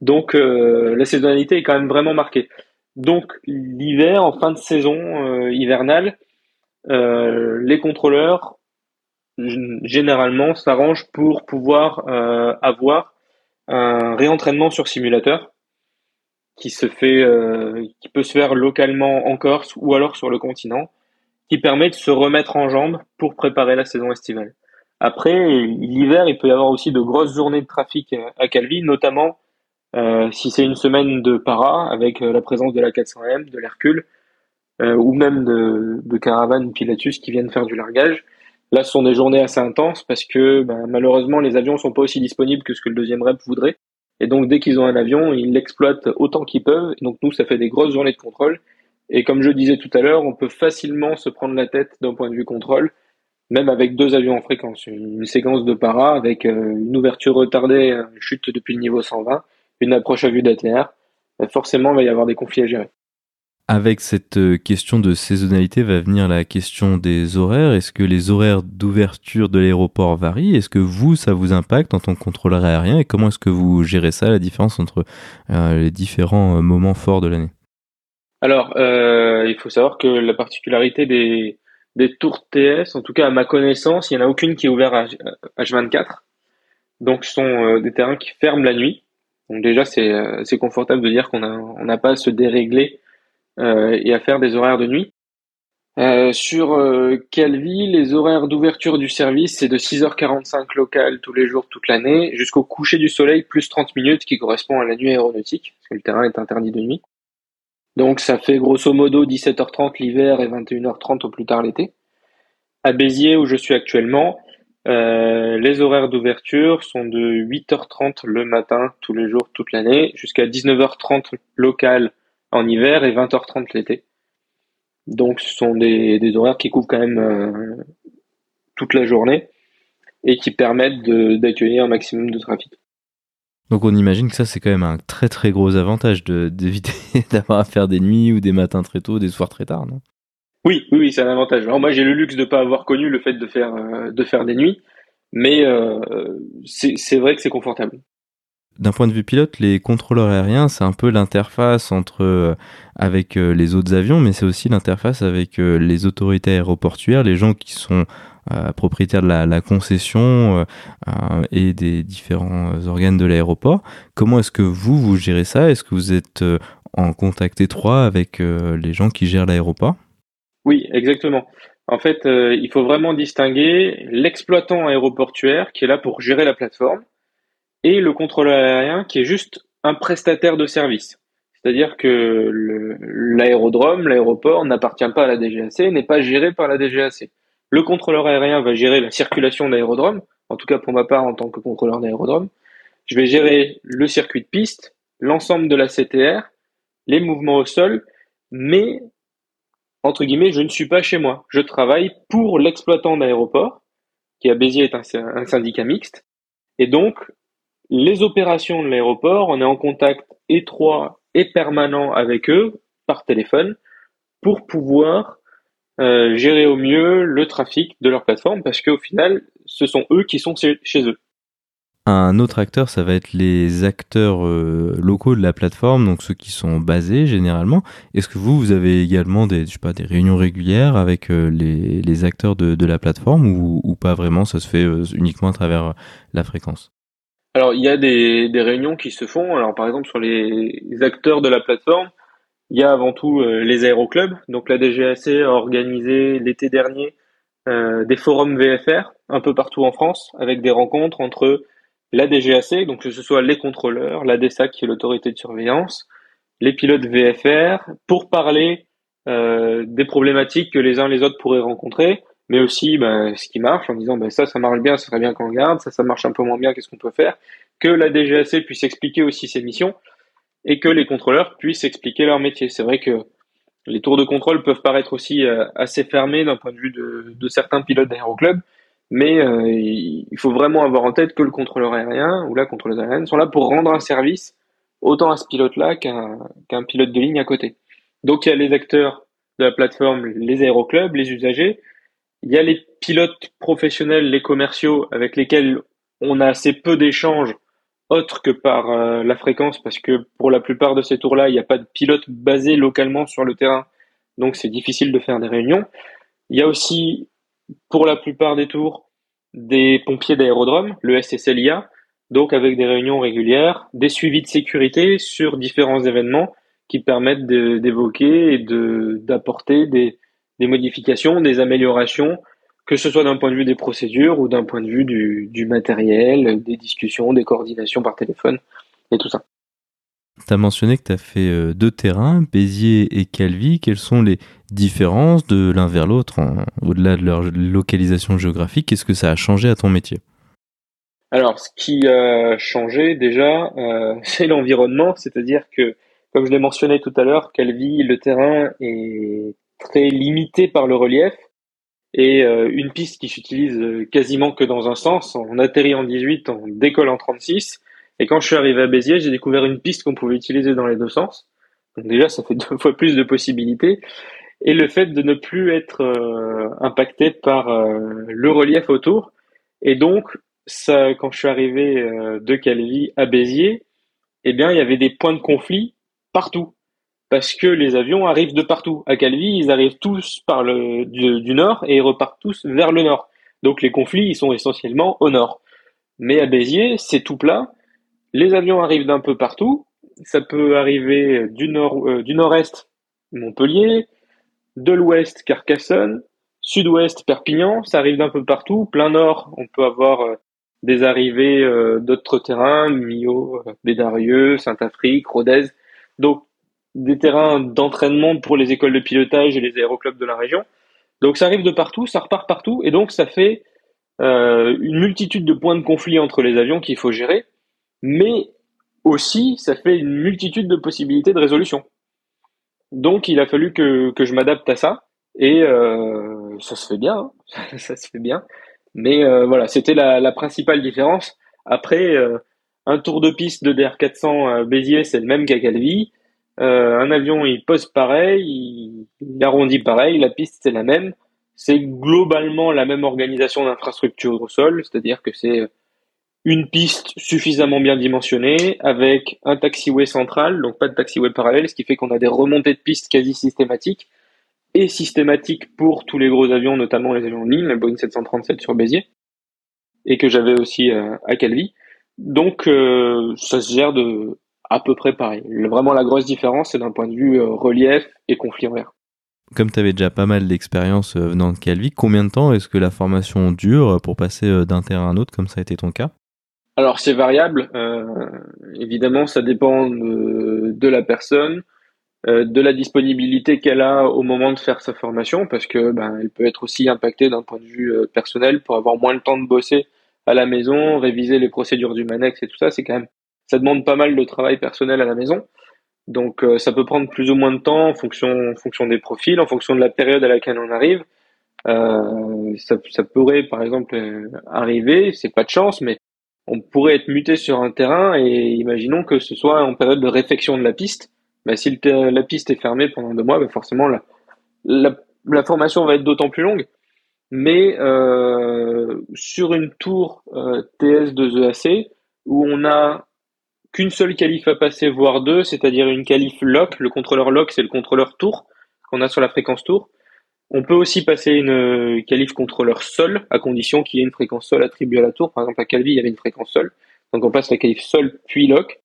Donc euh, la saisonnalité est quand même vraiment marquée. Donc l'hiver, en fin de saison euh, hivernale, euh, les contrôleurs généralement s'arrangent pour pouvoir avoir un réentraînement sur simulateur qui se fait, qui peut se faire localement en Corse ou alors sur le continent, qui permet de se remettre en jambes pour préparer la saison estivale. Après, l'hiver, il peut y avoir aussi de grosses journées de trafic à Calvi, notamment euh, si c'est une semaine de para avec euh, la présence de la 400M, de l'Hercule, euh, ou même de, de caravanes Pilatus qui viennent faire du largage. Là, ce sont des journées assez intenses parce que ben, malheureusement, les avions sont pas aussi disponibles que ce que le deuxième rep voudrait. Et donc, dès qu'ils ont un avion, ils l'exploitent autant qu'ils peuvent. Donc, nous, ça fait des grosses journées de contrôle. Et comme je disais tout à l'heure, on peut facilement se prendre la tête d'un point de vue contrôle, même avec deux avions en fréquence. Une séquence de para avec une ouverture retardée, une chute depuis le niveau 120, une approche à vue d'ATR. Forcément, il va y avoir des conflits à gérer. Avec cette euh, question de saisonnalité va venir la question des horaires. Est-ce que les horaires d'ouverture de l'aéroport varient? Est-ce que vous, ça vous impacte en tant que contrôleur aérien? Et comment est-ce que vous gérez ça, la différence entre euh, les différents euh, moments forts de l'année? Alors, il faut savoir que la particularité des, des tours TS, en tout cas à ma connaissance, il n'y en a aucune qui est ouverte à H24. Donc, ce sont des terrains qui ferment la nuit. Donc déjà, c'est confortable de dire qu'on n'a pas à se dérégler euh, et à faire des horaires de nuit. Euh, sur euh, Calvi, les horaires d'ouverture du service, c'est de 6h45 local tous les jours, toute l'année, jusqu'au coucher du soleil, plus 30 minutes, qui correspond à la nuit aéronautique, parce que le terrain est interdit de nuit. Donc ça fait grosso modo 17h30 l'hiver et 21h30 au plus tard l'été. À Béziers, où je suis actuellement, euh, les horaires d'ouverture sont de 8h30 le matin, tous les jours, toute l'année, jusqu'à 19h30 local en hiver et 20h30 l'été. Donc ce sont des, horaires qui couvrent quand même euh, toute la journée et qui permettent d'accueillir un maximum de trafic. Donc on imagine que ça c'est quand même un très très gros avantage d'éviter d'avoir à faire des nuits ou des matins très tôt, des soirs très tard, non? Oui, oui, oui c'est un avantage. Alors moi j'ai le luxe de ne pas avoir connu le fait de faire, euh, de faire des nuits, mais euh, c'est vrai que c'est confortable d'un point de vue pilote, les contrôleurs aériens, c'est un peu l'interface entre euh, avec les autres avions, mais c'est aussi l'interface avec les autorités aéroportuaires, les gens qui sont propriétaires de la, concession et des différents organes de l'aéroport. Comment est-ce que vous vous gérez ça? Est-ce que vous êtes en contact étroit avec les gens qui gèrent l'aéroport? Oui, exactement. En fait, il faut vraiment distinguer l'exploitant aéroportuaire qui est là pour gérer la plateforme et le contrôleur aérien qui est juste un prestataire de service. C'est-à-dire que l'aérodrome, l'aéroport n'appartient pas à la DGAC, n'est pas géré par la DGAC. Le contrôleur aérien va gérer la circulation d'aérodrome, en tout cas pour ma part en tant que contrôleur d'aérodrome. Je vais gérer le circuit de piste, l'ensemble de la CTR, les mouvements au sol, mais entre guillemets, je ne suis pas chez moi. Je travaille pour l'exploitant d'aéroport, qui à Béziers est un, un syndicat mixte, et donc les opérations de l'aéroport, on est en contact étroit et permanent avec eux par téléphone pour pouvoir gérer au mieux le trafic de leur plateforme parce qu'au final, ce sont eux qui sont chez eux. Un autre acteur, ça va être les acteurs euh, locaux de la plateforme, donc ceux qui sont basés généralement. Est-ce que vous, vous avez également des, je sais pas, des réunions régulières avec euh, les, acteurs de, de la plateforme ou, ou, pas vraiment Ça se fait uniquement à travers la fréquence? Alors, il y a des, des réunions qui se font. Alors, par exemple, sur les acteurs de la plateforme, il y a avant tout euh, les aéroclubs. Donc, la DGAC a organisé l'été dernier euh, des forums VFR un peu partout en France avec des rencontres entre la DGAC, donc que ce soit les contrôleurs, la DSAC qui est l'autorité de surveillance, les pilotes VFR, pour parler euh, des problématiques que les uns les autres pourraient rencontrer, mais aussi ben, ce qui marche en disant ben, ça, ça marche bien, ce serait bien qu'on garde, ça, ça marche un peu moins bien, qu'est-ce qu'on peut faire, que la DGAC puisse expliquer aussi ses missions et que les contrôleurs puissent expliquer leur métier. C'est vrai que les tours de contrôle peuvent paraître aussi euh, assez fermés d'un point de vue de, certains pilotes d'aéroclub, mais euh, il faut vraiment avoir en tête que le contrôleur aérien ou la contrôleuse aérienne sont là pour rendre un service autant à ce pilote-là qu'un qu'un pilote de ligne à côté. Donc il y a les acteurs de la plateforme, les aéroclubs, les usagers, il y a les pilotes professionnels, les commerciaux, avec lesquels on a assez peu d'échanges autres que par euh, la fréquence, parce que pour la plupart de ces tours-là, il n'y a pas de pilote basé localement sur le terrain, donc c'est difficile de faire des réunions. Il y a aussi, pour la plupart des tours, des pompiers d'aérodrome, le SSLIA, donc avec des réunions régulières, des suivis de sécurité sur différents événements qui permettent d'évoquer et d'apporter des, des modifications, des améliorations que ce soit d'un point de vue des procédures ou d'un point de vue du, du matériel, des discussions, des coordinations par téléphone et tout ça. Tu as mentionné que tu as fait euh, deux terrains, Béziers et Calvi. Quelles sont les différences de l'un vers l'autre, au-delà de leur localisation géographique? Qu'est-ce que ça a changé à ton métier? Alors, ce qui a changé déjà, euh, c'est l'environnement, c'est-à-dire que, comme je l'ai mentionné tout à l'heure, Calvi, le terrain est très limité par le relief et euh, une piste qui s'utilise quasiment que dans un sens. On atterrit en 18, on décolle en 36 et quand je suis arrivé à Béziers, j'ai découvert une piste qu'on pouvait utiliser dans les deux sens. Donc déjà, ça fait deux fois plus de possibilités. Et le fait de ne plus être euh, impacté par euh, le relief autour. Et donc, ça, quand je suis arrivé euh, de Calvi à Béziers, eh bien, il y avait des points de conflit partout. Parce que les avions arrivent de partout. À Calvi, ils arrivent tous par le, du, du nord et ils repartent tous vers le nord. Donc les conflits, ils sont essentiellement au nord. Mais à Béziers, c'est tout plat les avions arrivent d'un peu partout. Ça peut arriver du nord, euh, du nord-est, Montpellier, de l'ouest, Carcassonne, sud-ouest, Perpignan. Ça arrive d'un peu partout. Plein nord, on peut avoir euh, des arrivées euh, d'autres terrains, Millau, Bédarieux, Saint-Afrique, Rodez. Donc, des terrains d'entraînement pour les écoles de pilotage et les aéroclubs de la région. Donc, ça arrive de partout, ça repart partout, et donc ça fait une multitude de points de conflit entre les avions qu'il faut gérer mais aussi ça fait une multitude de possibilités de résolution. Donc il a fallu que, que je m'adapte à ça et euh, ça se fait bien, hein. ça se fait bien. Mais euh, voilà, c'était la, la, principale différence. Après, euh, un tour de piste de DR400 à Béziers, c'est le même qu'à Calvi. Euh, un avion, il pose pareil, il, arrondit pareil, la piste c'est la même. C'est globalement la même organisation d'infrastructure au sol, c'est-à-dire que c'est une piste suffisamment bien dimensionnée avec un taxiway central, donc pas de taxiway parallèle, ce qui fait qu'on a des remontées de pistes quasi systématiques et systématiques pour tous les gros avions, notamment les avions de ligne, le Boeing 737 sur Béziers, et que j'avais aussi euh, à Calvi. Donc euh, ça se gère de à peu près pareil. Vraiment la grosse différence, c'est d'un point de vue euh, relief et conflit l'air. Comme tu avais déjà pas mal d'expérience venant de Calvi, combien de temps est-ce que la formation dure pour passer d'un terrain à un autre, comme ça a été ton cas? Alors c'est variable, euh, évidemment ça dépend de, la personne, euh, de la disponibilité qu'elle a au moment de faire sa formation, parce que ben, elle peut être aussi impactée d'un point de vue euh, personnel pour avoir moins de temps de bosser à la maison, réviser les procédures du Manex et tout ça, c'est quand même ça demande pas mal de travail personnel à la maison. Donc ça peut prendre plus ou moins de temps en fonction, en fonction des profils, en fonction de la période à laquelle on arrive. ça, ça pourrait par exemple arriver, c'est pas de chance, mais on pourrait être muté sur un terrain et imaginons que ce soit en période de réfection de la piste. Bah, si la piste est fermée pendant deux mois, bah, forcément la, la, formation va être d'autant plus longue. Mais euh, sur une tour euh, TS de EAC où on a qu'une seule qualif à passer, voire deux, c'est-à-dire une qualif lock, le contrôleur lock c'est le contrôleur tour qu'on a sur la fréquence tour, on peut aussi passer une euh, qualif contrôleur sol, à condition qu'il y ait une fréquence sol attribuée à la tour. Par exemple, à Calvi, il y avait une fréquence sol. Donc on passe la qualif sol puis lock.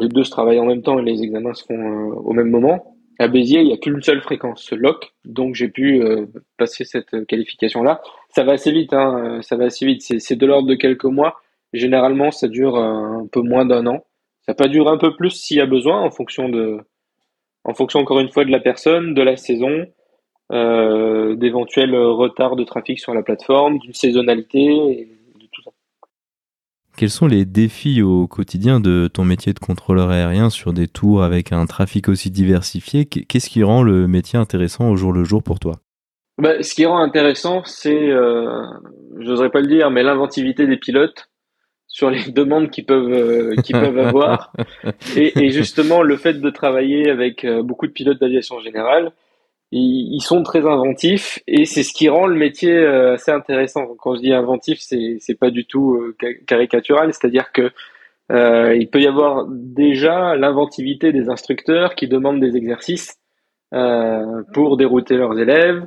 les deux se travaillent en même temps et les examens se font euh, au même moment. À Béziers, il n'y a qu'une seule fréquence lock, donc j'ai pu euh, passer cette qualification-là. Ça va assez vite, hein, ça va assez vite. C'est de l'ordre de quelques mois. Généralement, ça dure un peu moins d'un an. Ça peut durer un peu plus s'il y a besoin, en fonction de, en fonction encore une fois de la personne, de la saison, euh, d'éventuels retards de trafic sur la plateforme, d'une saisonnalité et de tout ça. Quels sont les défis au quotidien de ton métier de contrôleur aérien sur des tours avec un trafic aussi diversifié? Qu'est-ce qui rend le métier intéressant au jour le jour pour toi? Bah, Ce qui rend intéressant, c'est, euh, j'oserais pas le dire, mais l'inventivité des pilotes sur les demandes qu'ils peuvent euh, qu'ils peuvent avoir et, et, justement le fait de travailler avec euh, beaucoup de pilotes d'aviation générale ils, sont très inventifs et c'est ce qui rend le métier euh, assez intéressant. Quand je dis inventif, c'est c'est pas du tout caricatural, c'est-à-dire que euh, il peut y avoir déjà l'inventivité des instructeurs qui demandent des exercices euh, pour dérouter leurs élèves,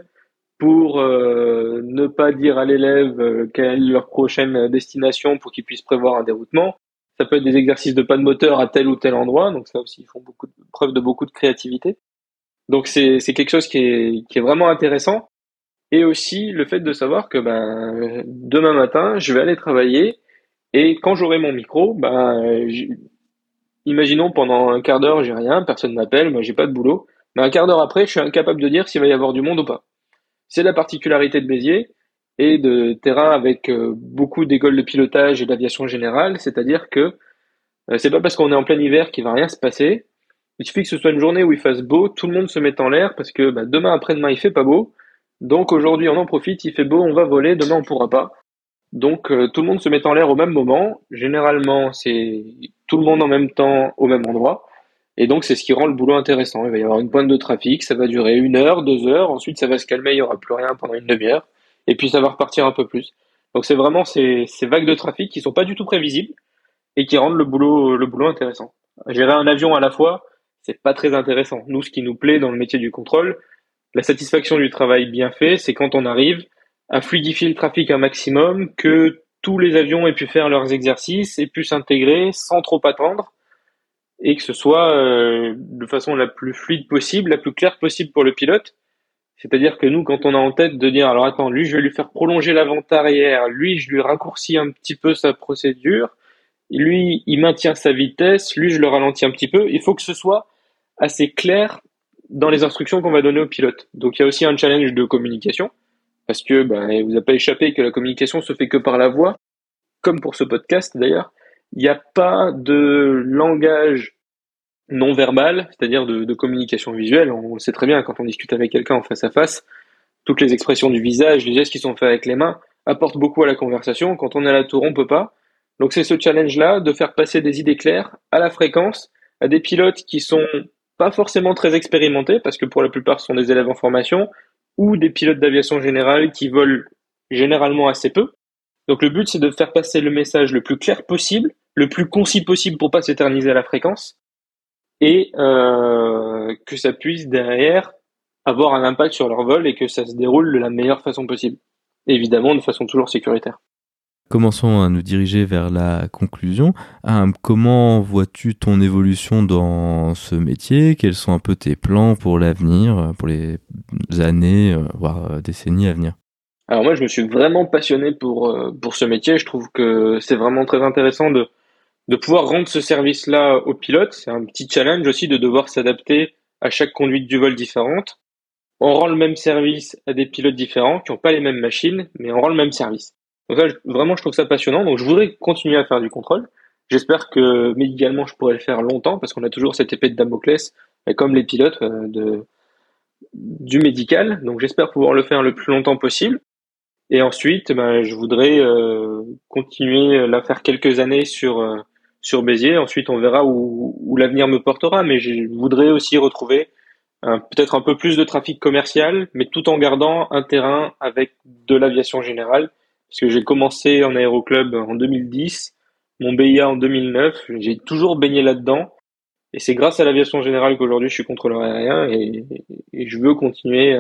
pour euh, ne pas dire à l'élève quelle est leur prochaine destination pour qu'il puisse prévoir un déroutement. Ça peut être des exercices de pas de moteur à tel ou tel endroit, donc ça aussi ils font beaucoup de, preuve de beaucoup de créativité. Donc c'est quelque chose qui est, qui est vraiment intéressant. et aussi le fait de savoir que ben, demain matin, je vais aller travailler et quand j'aurai mon micro, ben, imaginons pendant un quart d'heure, j'ai rien, personne m'appelle, moi j'ai pas de boulot, mais un quart d'heure après, je suis incapable de dire s'il va y avoir du monde ou pas. C'est la particularité de Béziers et de terrain avec euh, beaucoup d'écoles de pilotage et d'aviation générale, c'est-à-dire que euh, c'est pas parce qu'on est en plein hiver qu'il va rien se passer. Il suffit que ce soit une journée où il fasse beau, tout le monde se met en l'air parce que bah, demain après-demain il fait pas beau. Donc aujourd'hui on en profite, il fait beau, on va voler, demain on pourra pas. Donc euh, tout le monde se met en l'air au même moment. Généralement c'est tout le monde en même temps au même endroit. Et donc c'est ce qui rend le boulot intéressant. Il va y avoir une pointe de trafic, ça va durer une heure, deux heures, ensuite ça va se calmer, il y aura plus rien pendant une demi-heure, et puis ça va repartir un peu plus. Donc c'est vraiment ces, vagues de trafic qui sont pas du tout prévisibles et qui rendent le boulot le boulot intéressant. Gérer un avion à la fois, c'est pas très intéressant. Nous, ce qui nous plaît dans le métier du contrôle, la satisfaction du travail bien fait, c'est quand on arrive à fluidifier le trafic un maximum, que tous les avions aient pu faire leurs exercices, aient pu s'intégrer sans trop attendre, et que ce soit euh, de façon la plus fluide possible, la plus claire possible pour le pilote. C'est-à-dire que nous, quand on a en tête de dire, alors attends, lui, je vais lui faire prolonger l'avant arrière, lui, je lui raccourcis un petit peu sa procédure, lui, il maintient sa vitesse, lui, je le ralentis un petit peu. Il faut que ce soit assez clair dans les instructions qu'on va donner au pilote. Donc il y a aussi un challenge de communication, parce que ben, il vous a pas échappé que la communication se fait que par la voix, comme pour ce podcast d'ailleurs. Il n'y a pas de langage non verbal, c'est-à-dire de, communication visuelle. On le sait très bien quand on discute avec quelqu'un en face à face, toutes les expressions du visage, les gestes qui sont faits avec les mains apportent beaucoup à la conversation. Quand on est à la tour, on peut pas. Donc c'est ce challenge-là de faire passer des idées claires à la fréquence à des pilotes qui sont pas forcément très expérimentés parce que pour la plupart sont des élèves en formation ou des pilotes d'aviation générale qui volent généralement assez peu. Donc le but c'est de faire passer le message le plus clair possible, le plus concis possible pour pas s'éterniser à la fréquence et euh, que ça puisse derrière avoir un impact sur leur vol et que ça se déroule de la meilleure façon possible. Évidemment de façon toujours sécuritaire. Commençons à nous diriger vers la conclusion. Ah, comment vois-tu ton évolution dans ce métier? Quels sont un peu tes plans pour l'avenir, pour les années, euh, voire euh, décennies à venir? Alors moi, je me suis vraiment passionné pour, euh, pour ce métier. Je trouve que c'est vraiment très intéressant de, de pouvoir rendre ce service-là aux pilotes. C'est un petit challenge aussi de devoir s'adapter à chaque conduite du vol différente. On rend le même service à des pilotes différents qui n'ont pas les mêmes machines, mais on rend le même service. Donc ça, vraiment, je trouve ça passionnant. Donc je voudrais continuer à faire du contrôle. J'espère que médicalement, je pourrais le faire longtemps parce qu'on a toujours cette épée de Damoclès, comme les pilotes euh, de, du médical. Donc j'espère pouvoir le faire le plus longtemps possible. Et ensuite, ben, je voudrais euh, continuer la faire quelques années sur euh, sur Béziers. Ensuite, on verra où, où l'avenir me portera. Mais je voudrais aussi retrouver peut-être un peu plus de trafic commercial, mais tout en gardant un terrain avec de l'aviation générale parce que j'ai commencé en aéroclub en 2010, mon BIA en 2009, j'ai toujours baigné là-dedans. Et c'est grâce à l'aviation générale qu'aujourd'hui je suis contrôleur aérien et, je veux continuer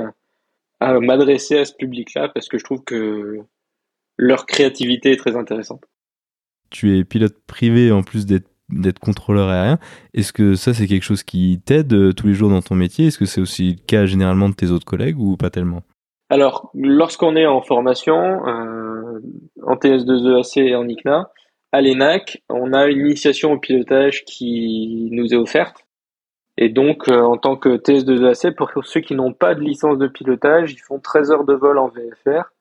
à, m'adresser à ce public-là parce que je trouve que leur créativité est très intéressante. Tu es pilote privé en plus d'être contrôleur aérien. Est-ce que ça, c'est quelque chose qui t'aide euh, tous les jours dans ton métier? Est-ce que c'est aussi le cas généralement de tes autres collègues ou pas tellement? Alors, lorsqu'on est en formation, euh, en TS2EAC et en ICNA. À l'ENAC, on a une initiation au pilotage qui nous est offerte. Et donc, euh, en tant que TS2EAC, pour ceux qui n'ont pas de licence de pilotage, ils font 13 heures de vol en VFR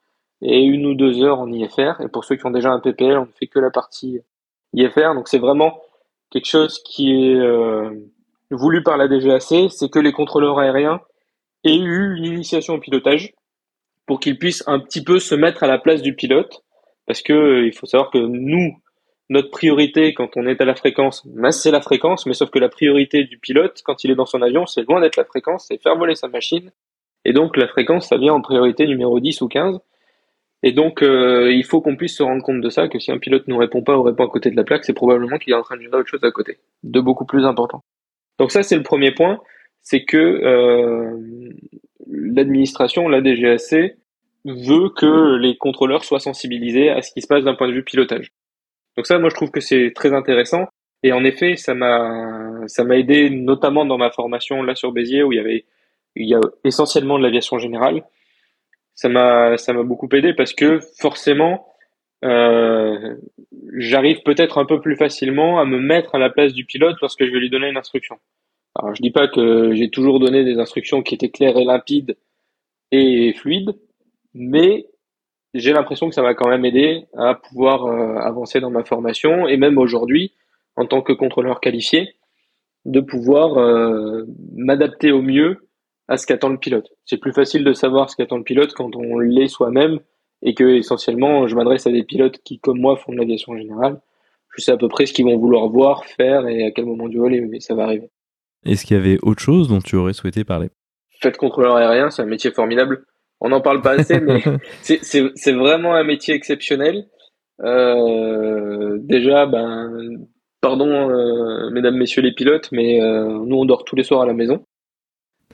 et une ou deux heures en IFR. Et pour ceux qui ont déjà un PPL, on ne fait que la partie IFR. Donc, c'est vraiment quelque chose qui est euh, voulu par la DGAC, c'est que les contrôleurs aériens aient eu une initiation au pilotage pour qu'ils puissent un petit peu se mettre à la place du pilote, parce que euh, il faut savoir que nous, notre priorité quand on est à la fréquence, ben, c'est la fréquence, mais sauf que la priorité du pilote quand il est dans son avion, c'est loin d'être la fréquence, c'est faire voler sa machine, et donc la fréquence, ça vient en priorité numéro 10 ou 15. Et donc, euh, il faut qu'on puisse se rendre compte de ça, que si un pilote ne répond pas ou répond à côté de la plaque, c'est probablement qu'il est en train de gérer autre chose à côté, de beaucoup plus important. Donc ça, c'est le premier point, c'est que euh, l'administration, la DGAC, veut que les contrôleurs soient sensibilisés à ce qui se passe d'un point de vue pilotage. Donc ça, moi, je trouve que c'est très intéressant. Et en effet, ça m'a, ça m'a aidé notamment dans ma formation là sur Béziers où il y avait, il y a essentiellement de l'aviation générale. Ça m'a ça m'a beaucoup aidé parce que forcément euh, j'arrive peut-être un peu plus facilement à me mettre à la place du pilote lorsque je vais lui donner une instruction. Alors je dis pas que j'ai toujours donné des instructions qui étaient claires et limpides et fluides, mais j'ai l'impression que ça m'a quand même aidé à pouvoir euh, avancer dans ma formation et même aujourd'hui en tant que contrôleur qualifié de pouvoir euh, m'adapter au mieux à ce qu'attend le pilote. C'est plus facile de savoir ce qu'attend le pilote quand on l'est soi-même et que essentiellement je m'adresse à des pilotes qui comme moi font de l'aviation générale. Je sais à peu près ce qu'ils vont vouloir voir, faire et à quel moment du voler, mais ça va arriver. Est-ce qu'il y avait autre chose dont tu aurais souhaité parler? Fait contrôleur aérien, c'est un métier formidable. On n'en parle pas assez, mais c'est vraiment un métier exceptionnel. Euh, déjà, ben, pardon, euh, mesdames, messieurs les pilotes, mais euh, nous on dort tous les soirs à la maison.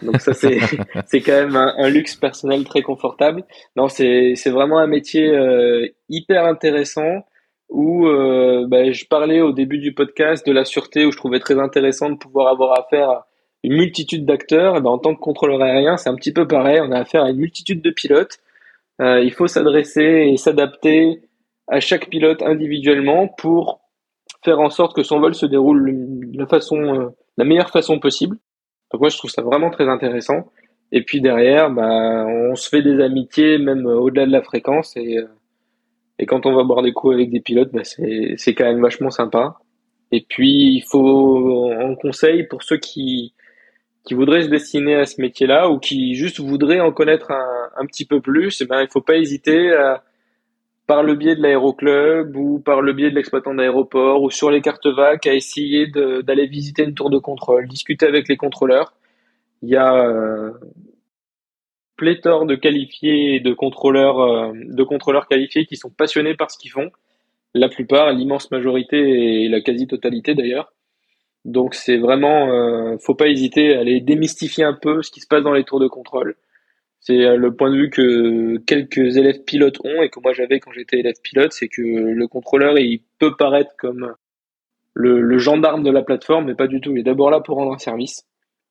Donc ça c'est c'est quand même un, luxe personnel très confortable. Non, c'est c'est vraiment un métier euh, hyper intéressant où euh, bah, je parlais au début du podcast de la sûreté où je trouvais très intéressant de pouvoir avoir affaire à une multitude d'acteurs. Ben, en tant que contrôleur aérien, c'est un petit peu pareil. On a affaire à une multitude de pilotes. Euh, il faut s'adresser et s'adapter à chaque pilote individuellement pour faire en sorte que son vol se déroule de la façon, la meilleure façon possible. Donc moi, je trouve ça vraiment très intéressant. Et puis derrière, bah, on se fait des amitiés même au-delà de la fréquence. Et, euh, et quand on va boire des coups avec des pilotes, bah, c'est, quand même vachement sympa. Et puis, il faut un conseil pour ceux qui, qui voudraient se destiner à ce métier-là ou qui juste voudraient en connaître un, un petit peu plus, eh ben, il faut pas hésiter à, par le biais de l'aéroclub ou par le biais de l'exploitant d'aéroport ou sur les cartes VAC à essayer d'aller visiter une tour de contrôle, discuter avec les contrôleurs. Il y a euh, pléthore de qualifiés et de contrôleurs, euh, de contrôleurs qualifiés qui sont passionnés par ce qu'ils font. La plupart, l'immense majorité et la quasi-totalité d'ailleurs. Donc c'est vraiment, euh, faut pas hésiter à aller démystifier un peu ce qui se passe dans les tours de contrôle. C'est euh, le point de vue que quelques élèves pilotes ont et que moi j'avais quand j'étais élève pilote, c'est que le contrôleur il peut paraître comme le, gendarme de la plateforme, mais pas du tout. Il est d'abord là pour rendre un service.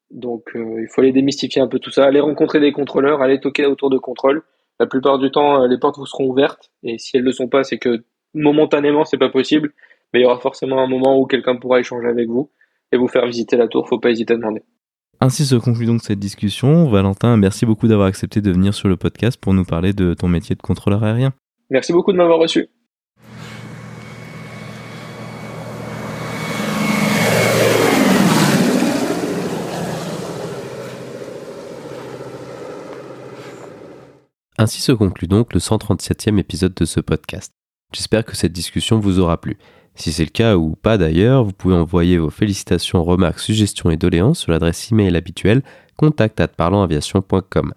Donc euh, il faut aller démystifier un peu tout ça, aller rencontrer des contrôleurs, aller toquer autour de contrôle. La plupart du temps, euh, les portes vous seront ouvertes et si elles ne le sont pas, c'est que momentanément c'est pas possible, mais il y aura forcément un moment où quelqu'un pourra échanger avec vous et vous faire visiter la tour. Faut pas hésiter à demander. Ainsi se conclut donc cette discussion. Valentin, merci beaucoup d'avoir accepté de venir sur le podcast pour nous parler de ton métier de contrôleur aérien. Merci beaucoup de m'avoir reçu. Ainsi se conclut donc le 137e épisode de ce podcast. J'espère que cette discussion vous aura plu. Si c'est le cas ou pas d'ailleurs, vous pouvez envoyer vos félicitations, remarques, suggestions et doléances sur l'adresse email habituelle contact@parlonsaviation.com.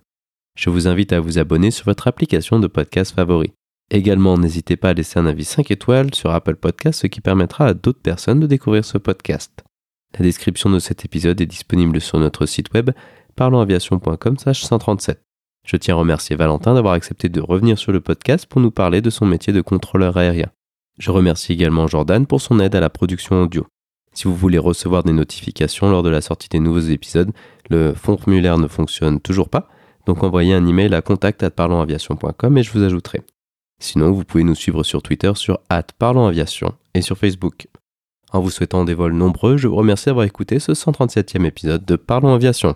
Je vous invite à vous abonner sur votre application de podcast favori. Également, n'hésitez pas à laisser un avis 5 étoiles sur Apple Podcast, ce qui permettra à d'autres personnes de découvrir ce podcast. La description de cet épisode est disponible sur notre site web parlonsaviation.com/137. Je tiens à remercier Valentin d'avoir accepté de revenir sur le podcast pour nous parler de son métier de contrôleur aérien. Je remercie également Jordan pour son aide à la production audio. Si vous voulez recevoir des notifications lors de la sortie des nouveaux épisodes, le formulaire ne fonctionne toujours pas, donc envoyez un email à contact@parlonsaviation.com et je vous ajouterai. Sinon, vous pouvez nous suivre sur Twitter sur @parlonsaviation et sur Facebook. En vous souhaitant des vols nombreux, je vous remercie d'avoir écouté ce 137e épisode de Parlons Aviation.